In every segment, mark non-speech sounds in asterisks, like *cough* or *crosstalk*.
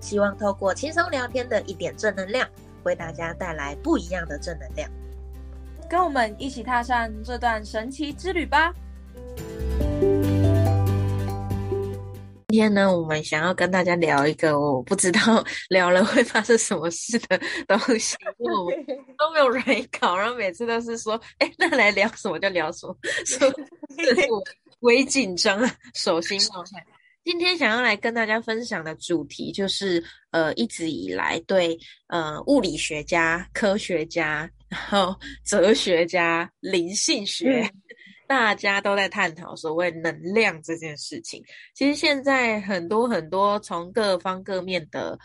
希望透过轻松聊天的一点正能量，为大家带来不一样的正能量。跟我们一起踏上这段神奇之旅吧！今天呢，我们想要跟大家聊一个我不知道聊了会发生什么事的东西，因为我们都没有人搞，然后每次都是说：“哎，那来聊什么就聊什么。” *laughs* 所以我微紧张，手心冒汗。今天想要来跟大家分享的主题就是，呃，一直以来对呃物理学家、科学家、然后哲学家、灵性学，大家都在探讨所谓能量这件事情。其实现在很多很多从各方各面的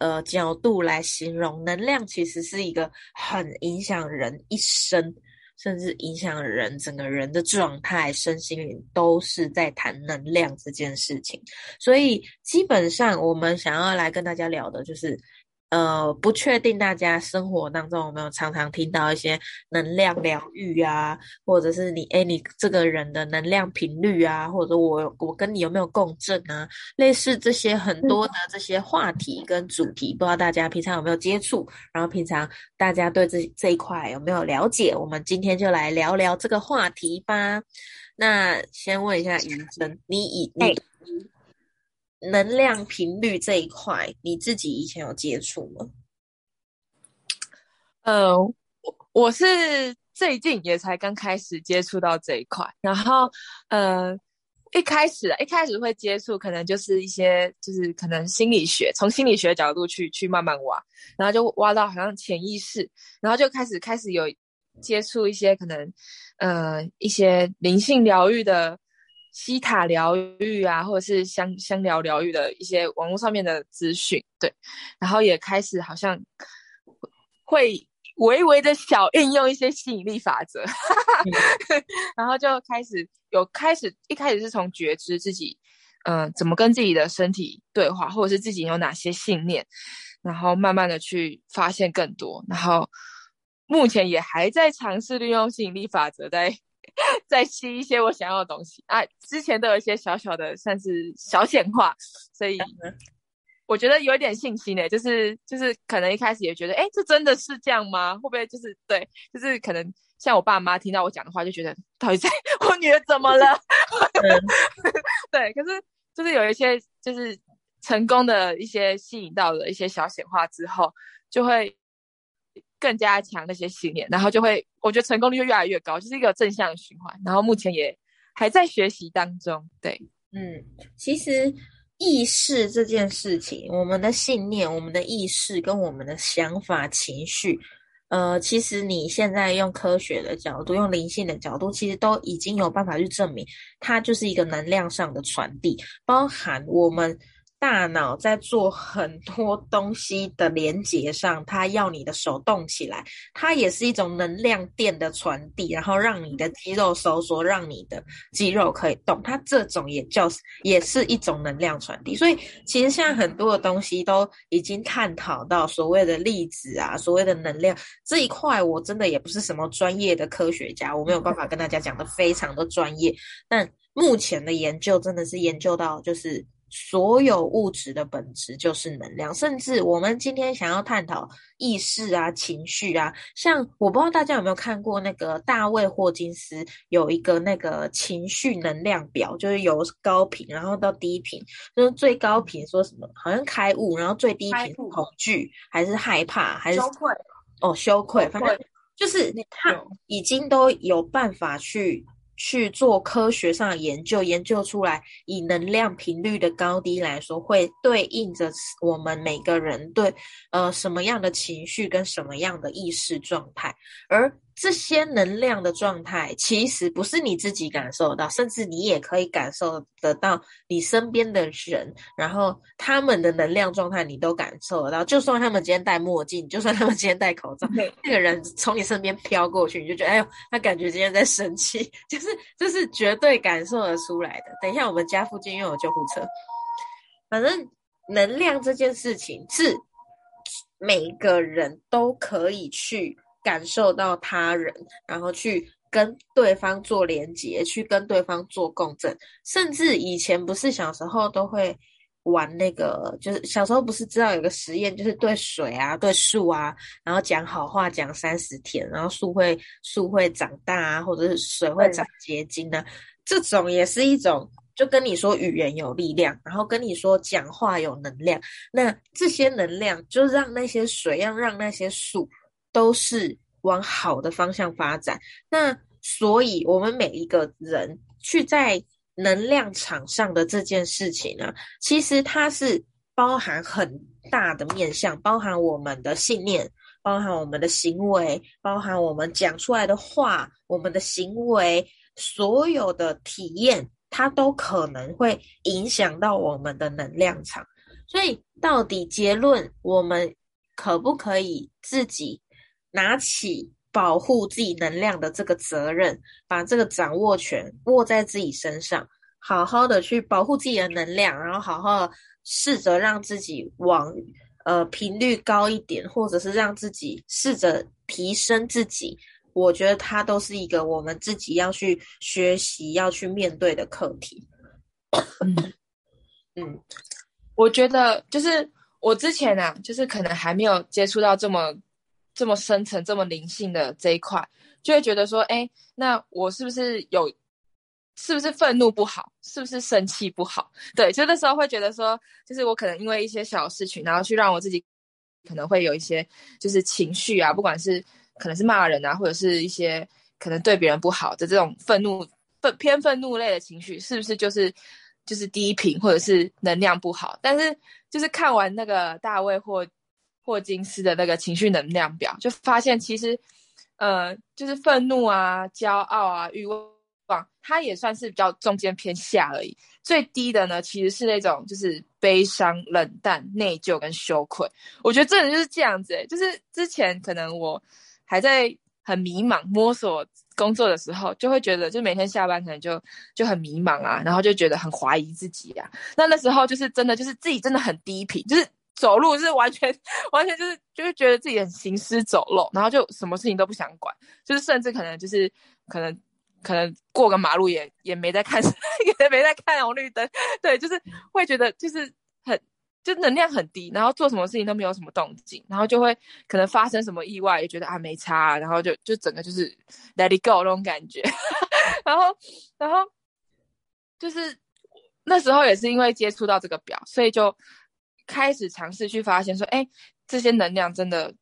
呃角度来形容能量，其实是一个很影响人一生。甚至影响人整个人的状态、身心灵，都是在谈能量这件事情。所以，基本上我们想要来跟大家聊的，就是。呃，不确定大家生活当中有没有常常听到一些能量疗愈啊，或者是你哎，你这个人的能量频率啊，或者我我跟你有没有共振啊，类似这些很多的这些话题跟主题，不知道大家平常有没有接触，然后平常大家对这这一块有没有了解？我们今天就来聊聊这个话题吧。那先问一下余生，你以你。能量频率这一块，你自己以前有接触吗？呃，我我是最近也才刚开始接触到这一块，然后呃，一开始一开始会接触，可能就是一些就是可能心理学，从心理学角度去去慢慢挖，然后就挖到好像潜意识，然后就开始开始有接触一些可能呃一些灵性疗愈的。西塔疗愈啊，或者是香香疗疗愈的一些网络上面的资讯，对，然后也开始好像会微微的小运用一些吸引力法则，*laughs* 然后就开始有开始一开始是从觉知自己，嗯，怎么跟自己的身体对话，或者是自己有哪些信念，然后慢慢的去发现更多，然后目前也还在尝试利用吸引力法则在。再吸一些我想要的东西啊！之前都有一些小小的，算是小显化，所以我觉得有一点信心呢。就是就是可能一开始也觉得，哎，这真的是这样吗？会不会就是对？就是可能像我爸妈听到我讲的话，就觉得到底在我女儿怎么了？*laughs* 对，可是就是有一些就是成功的一些吸引到了一些小显化之后，就会。更加强那些信念，然后就会，我觉得成功率就越来越高，就是一个正向循环。然后目前也还在学习当中。对，嗯，其实意识这件事情，我们的信念、我们的意识跟我们的想法、情绪，呃，其实你现在用科学的角度、用灵性的角度，其实都已经有办法去证明，它就是一个能量上的传递，包含我们。大脑在做很多东西的连接上，它要你的手动起来，它也是一种能量电的传递，然后让你的肌肉收缩，让你的肌肉可以动，它这种也叫也是一种能量传递。所以其实现在很多的东西都已经探讨到所谓的粒子啊，所谓的能量这一块，我真的也不是什么专业的科学家，我没有办法跟大家讲的非常的专业，但目前的研究真的是研究到就是。所有物质的本质就是能量，甚至我们今天想要探讨意识啊、情绪啊，像我不知道大家有没有看过那个大卫霍金斯有一个那个情绪能量表，就是由高频，然后到低频，就是最高频说什么好像开悟，然后最低频恐惧还是害怕还是羞愧哦羞愧，反正就是他已经都有办法去。去做科学上的研究，研究出来以能量频率的高低来说，会对应着我们每个人对呃什么样的情绪跟什么样的意识状态。而这些能量的状态，其实不是你自己感受到，甚至你也可以感受得到你身边的人，然后他们的能量状态你都感受得到。就算他们今天戴墨镜，就算他们今天戴口罩，那个人从你身边飘过去，你就觉得哎呦，他感觉今天在生气，就是这是绝对感受得出来的。等一下，我们家附近又有救护车，反正能量这件事情是每一个人都可以去。感受到他人，然后去跟对方做连接，去跟对方做共振，甚至以前不是小时候都会玩那个，就是小时候不是知道有个实验，就是对水啊、对树啊，然后讲好话讲三十天，然后树会树会长大啊，或者是水会长结晶啊，这种也是一种，就跟你说语言有力量，然后跟你说讲话有能量，那这些能量就让那些水，要让那些树。都是往好的方向发展，那所以我们每一个人去在能量场上的这件事情呢，其实它是包含很大的面向，包含我们的信念，包含我们的行为，包含我们讲出来的话，我们的行为，所有的体验，它都可能会影响到我们的能量场。所以，到底结论，我们可不可以自己？拿起保护自己能量的这个责任，把这个掌握权握在自己身上，好好的去保护自己的能量，然后好好试着让自己往呃频率高一点，或者是让自己试着提升自己。我觉得它都是一个我们自己要去学习、要去面对的课题。嗯，我觉得就是我之前啊，就是可能还没有接触到这么。这么深层、这么灵性的这一块，就会觉得说，哎，那我是不是有，是不是愤怒不好，是不是生气不好？对，就那时候会觉得说，就是我可能因为一些小事情，然后去让我自己可能会有一些就是情绪啊，不管是可能是骂人啊，或者是一些可能对别人不好的这种愤怒、愤偏愤怒类的情绪，是不是就是就是低频或者是能量不好？但是就是看完那个大卫或。霍金斯的那个情绪能量表，就发现其实，呃，就是愤怒啊、骄傲啊、欲望，它也算是比较中间偏下而已。最低的呢，其实是那种就是悲伤、冷淡、内疚跟羞愧。我觉得这人就是这样子，就是之前可能我还在很迷茫摸索工作的时候，就会觉得，就每天下班可能就就很迷茫啊，然后就觉得很怀疑自己啊。那那时候就是真的，就是自己真的很低频，就是。走路是完全完全就是就是觉得自己很行尸走肉，然后就什么事情都不想管，就是甚至可能就是可能可能过个马路也也没在看，*laughs* 也没在看红绿灯，对，就是会觉得就是很就能量很低，然后做什么事情都没有什么动静，然后就会可能发生什么意外也觉得啊没差，然后就就整个就是 let it go 那种感觉，*laughs* 然后然后就是那时候也是因为接触到这个表，所以就。开始尝试去发现，说，哎，这些能量真的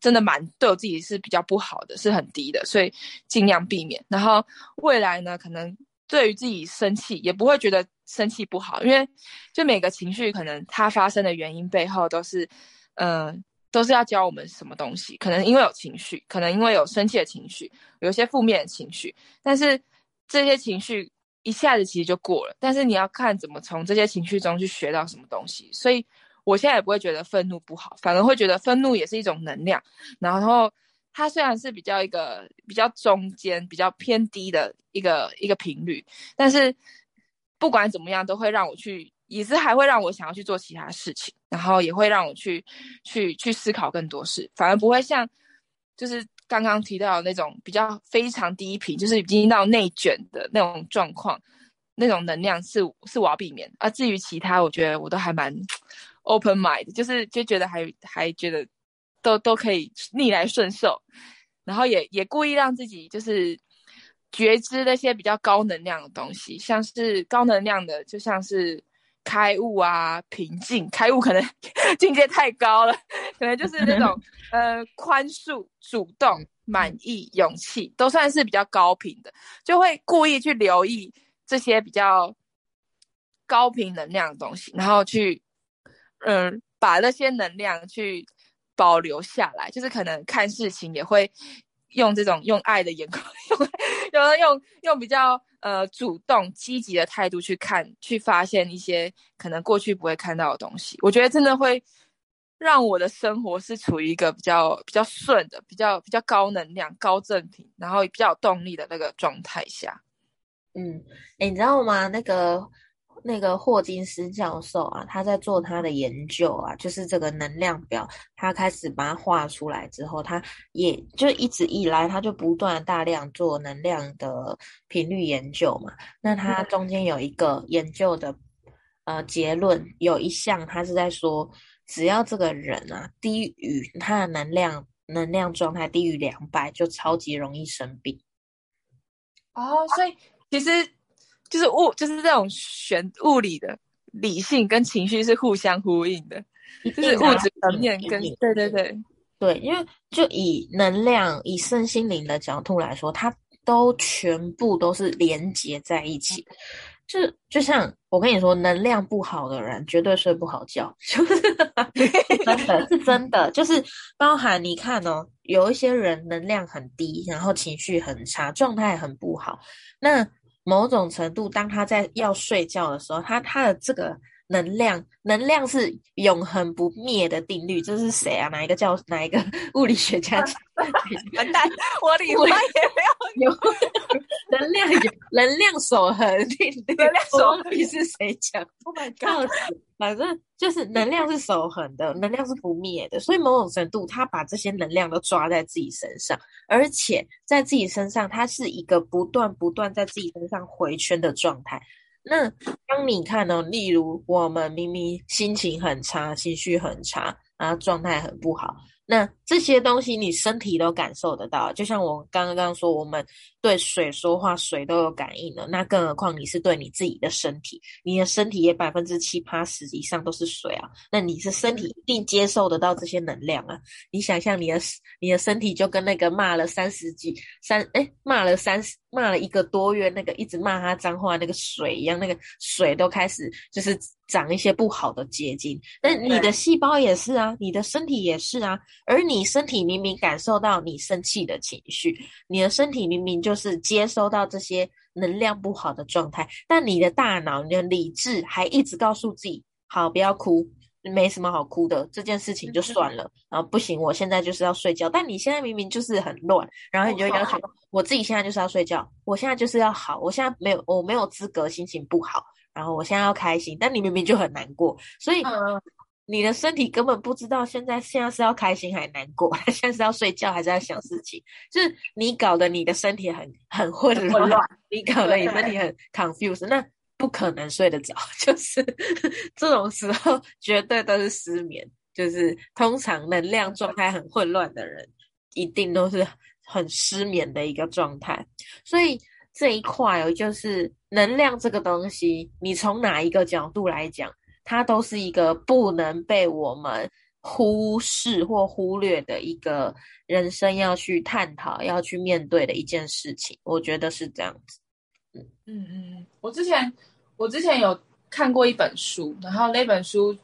真的蛮对我自己是比较不好的，是很低的，所以尽量避免。然后未来呢，可能对于自己生气也不会觉得生气不好，因为就每个情绪可能它发生的原因背后都是，嗯，都是要教我们什么东西。可能因为有情绪，可能因为有生气的情绪，有一些负面的情绪，但是这些情绪一下子其实就过了。但是你要看怎么从这些情绪中去学到什么东西，所以。我现在也不会觉得愤怒不好，反而会觉得愤怒也是一种能量。然后它虽然是比较一个比较中间、比较偏低的一个一个频率，但是不管怎么样，都会让我去，也是还会让我想要去做其他事情，然后也会让我去去去思考更多事，反而不会像就是刚刚提到的那种比较非常低频，就是已经到内卷的那种状况，那种能量是是我要避免。啊，至于其他，我觉得我都还蛮。Open mind 就是就觉得还还觉得都都可以逆来顺受，然后也也故意让自己就是觉知那些比较高能量的东西，像是高能量的，就像是开悟啊、平静。开悟可能 *laughs* 境界太高了，可能就是那种 *laughs* 呃宽恕、主动、满意、勇气，都算是比较高频的，就会故意去留意这些比较高频能量的东西，然后去。嗯，把那些能量去保留下来，就是可能看事情也会用这种用爱的眼光，*laughs* 用用用用比较呃主动积极的态度去看，去发现一些可能过去不会看到的东西。我觉得真的会让我的生活是处于一个比较比较顺的、比较比较高能量、高正品，然后比较有动力的那个状态下。嗯，哎，你知道吗？那个。那个霍金斯教授啊，他在做他的研究啊，就是这个能量表，他开始把它画出来之后，他也就一直以来，他就不断大量做能量的频率研究嘛。那他中间有一个研究的呃结论，有一项他是在说，只要这个人啊低于他的能量能量状态低于两百，就超级容易生病。哦，所以其实。就是物，就是这种玄物理的理性跟情绪是互相呼应的，就是物质层面跟对对对对，因为就以能量、以身心灵的角度来说，它都全部都是连接在一起。就就像我跟你说，能量不好的人绝对睡不好觉，*laughs* 就是真的是真的，就是包含你看哦，有一些人能量很低，然后情绪很差，状态很不好，那。某种程度，当他在要睡觉的时候，他他的这个能量，能量是永恒不灭的定律。这是谁啊？哪一个教？哪一个物理学家讲？完蛋，我理化也没有 *laughs* 有能量有能量守恒定律。能量守恒是谁讲？Oh my god！反正就是能量是守恒的，能量是不灭的。所以某种程度，他把这些能量都抓在自己身上，而且在自己身上，它是一个不断不断在自己身上回圈的状态。那当你看哦？例如我们明明心情很差，情绪很差，然后状态很不好。那这些东西你身体都感受得到，就像我刚刚说，我们对水说话，水都有感应的。那更何况你是对你自己的身体，你的身体也百分之七八十以上都是水啊。那你是身体一定接受得到这些能量啊？你想象你的你的身体就跟那个骂了三十几三哎骂了三十骂了一个多月那个一直骂他脏话那个水一样，那个水都开始就是。长一些不好的结晶，那你的细胞也是啊，你的身体也是啊，而你身体明明感受到你生气的情绪，你的身体明明就是接收到这些能量不好的状态，但你的大脑、你的理智还一直告诉自己，好，不要哭，没什么好哭的，这件事情就算了，然后不行，我现在就是要睡觉，但你现在明明就是很乱，然后你就要求我自己现在就是要睡觉，我现在就是要好，我现在没有，我没有资格心情不好。然后我现在要开心，但你明明就很难过，所以你的身体根本不知道现在现在是要开心还是难过，*laughs* 现在是要睡觉还是要想事情，就是你搞得你的身体很很混乱，你搞得你身体很 confused，那不可能睡得着，*laughs* 就是这种时候绝对都是失眠，就是通常能量状态很混乱的人，一定都是很失眠的一个状态，所以。这一块哦，就是能量这个东西，你从哪一个角度来讲，它都是一个不能被我们忽视或忽略的一个人生要去探讨、要去面对的一件事情。我觉得是这样子。嗯嗯嗯，我之前我之前有看过一本书，然后那本书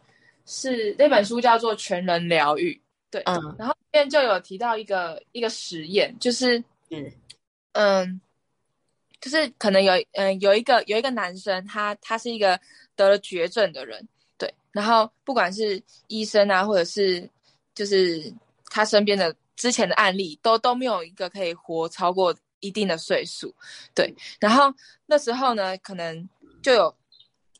是那本书叫做《全人疗愈》，对，嗯，然后里面就有提到一个一个实验，就是嗯嗯。就是可能有，嗯，有一个有一个男生，他他是一个得了绝症的人，对，然后不管是医生啊，或者是就是他身边的之前的案例，都都没有一个可以活超过一定的岁数，对，然后那时候呢，可能就有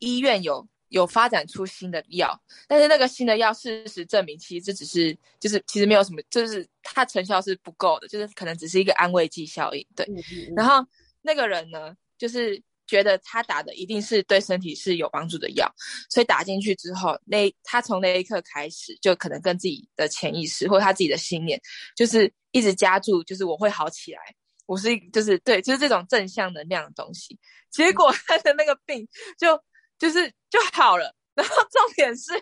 医院有有发展出新的药，但是那个新的药事实证明，其实这只是就是其实没有什么，就是它成效是不够的，就是可能只是一个安慰剂效应，对，然后。那个人呢，就是觉得他打的一定是对身体是有帮助的药，所以打进去之后，那他从那一刻开始，就可能跟自己的潜意识或他自己的信念，就是一直加注，就是我会好起来，我是就是对，就是这种正向能量的东西。结果他的那个病就就是就好了，然后重点是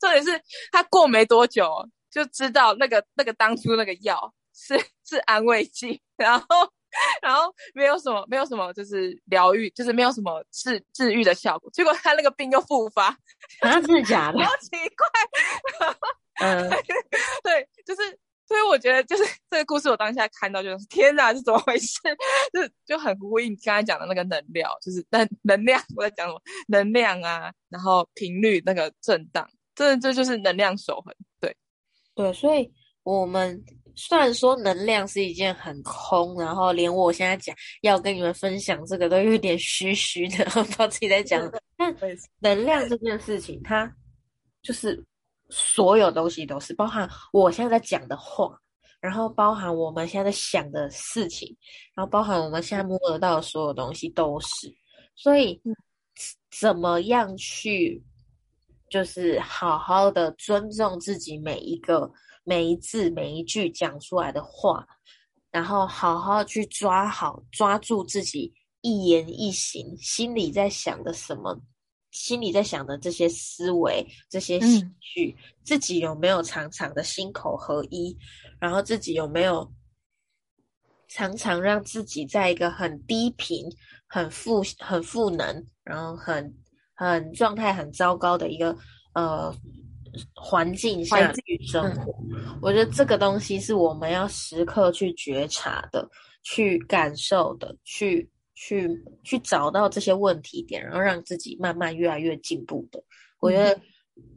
重点是他过没多久就知道那个那个当初那个药是是安慰剂，然后。然后没有什么，没有什么，就是疗愈，就是没有什么治治愈的效果。结果他那个病又复发，好像是假的，好奇怪。*laughs* 嗯，*laughs* 对，就是所以我觉得就是 *laughs* 这个故事，我当下看到就是天哪，是怎么回事？就就很呼应刚才讲的那个能量，就是能能量。我在讲什么？能量啊，然后频率那个震荡，这这就是能量守恒。对对，所以我们虽然说能量是一件很空，然后连我现在讲要跟你们分享这个都有点虚虚的，*laughs* 不知道自己在讲。但能量这件事情，它就是。所有东西都是包含我现在在讲的话，然后包含我们现在在想的事情，然后包含我们现在摸得到的所有东西都是。所以，怎么样去，就是好好的尊重自己每一个每一字每一句讲出来的话，然后好好去抓好抓住自己一言一行心里在想的什么。心里在想的这些思维、这些情绪，自己有没有常常的心口合一？然后自己有没有常常让自己在一个很低频、很负、很负能，然后很很状态很糟糕的一个呃环境下去生活？我觉得这个东西是我们要时刻去觉察的、去感受的、去。去去找到这些问题点，然后让自己慢慢越来越进步的。我觉得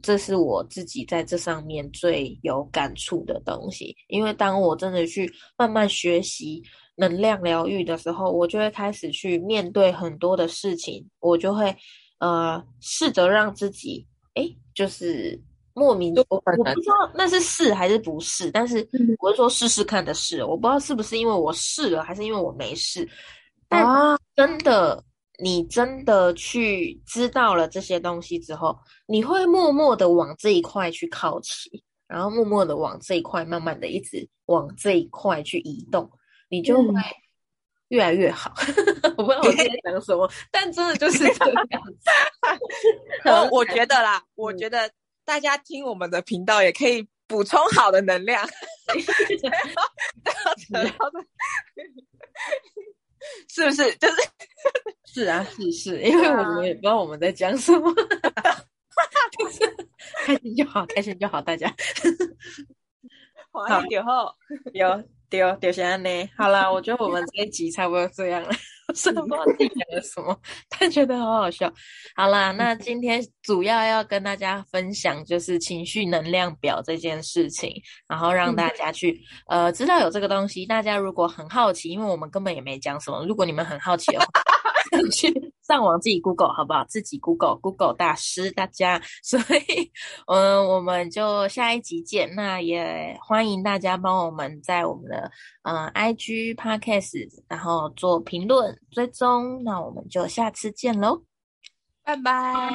这是我自己在这上面最有感触的东西。因为当我真的去慢慢学习能量疗愈的时候，我就会开始去面对很多的事情，我就会呃试着让自己哎，就是莫名我我不知道那是是还是不是，但是我是说试试看的试，我不知道是不是因为我试了，还是因为我没试。但真的，你真的去知道了这些东西之后，你会默默的往这一块去靠齐，然后默默的往这一块，慢慢的一直往这一块去移动，你就会越来越好。*laughs* 我不知道我在讲什么，但真的就是这样子。*laughs* 我我觉得啦，我觉得大家听我们的频道也可以补充好的能量。是不是？就是是啊，是是，因为我们也不知道我们在讲什么，就是开心就好，开心就好，大家。好，丢后有丢丢下呢。好了，我觉得我们这一集差不多这样了。是不知道自己讲了什么，但觉得好好笑。好啦，那今天主要要跟大家分享就是情绪能量表这件事情，然后让大家去呃知道有这个东西。大家如果很好奇，因为我们根本也没讲什么，如果你们很好奇的话，*laughs* 去。上网自己 Google 好不好？自己 Google Google 大师，大家，*laughs* 所以，嗯，我们就下一集见。那也欢迎大家帮我们在我们的嗯 IG Podcast，然后做评论追踪。那我们就下次见喽，拜拜。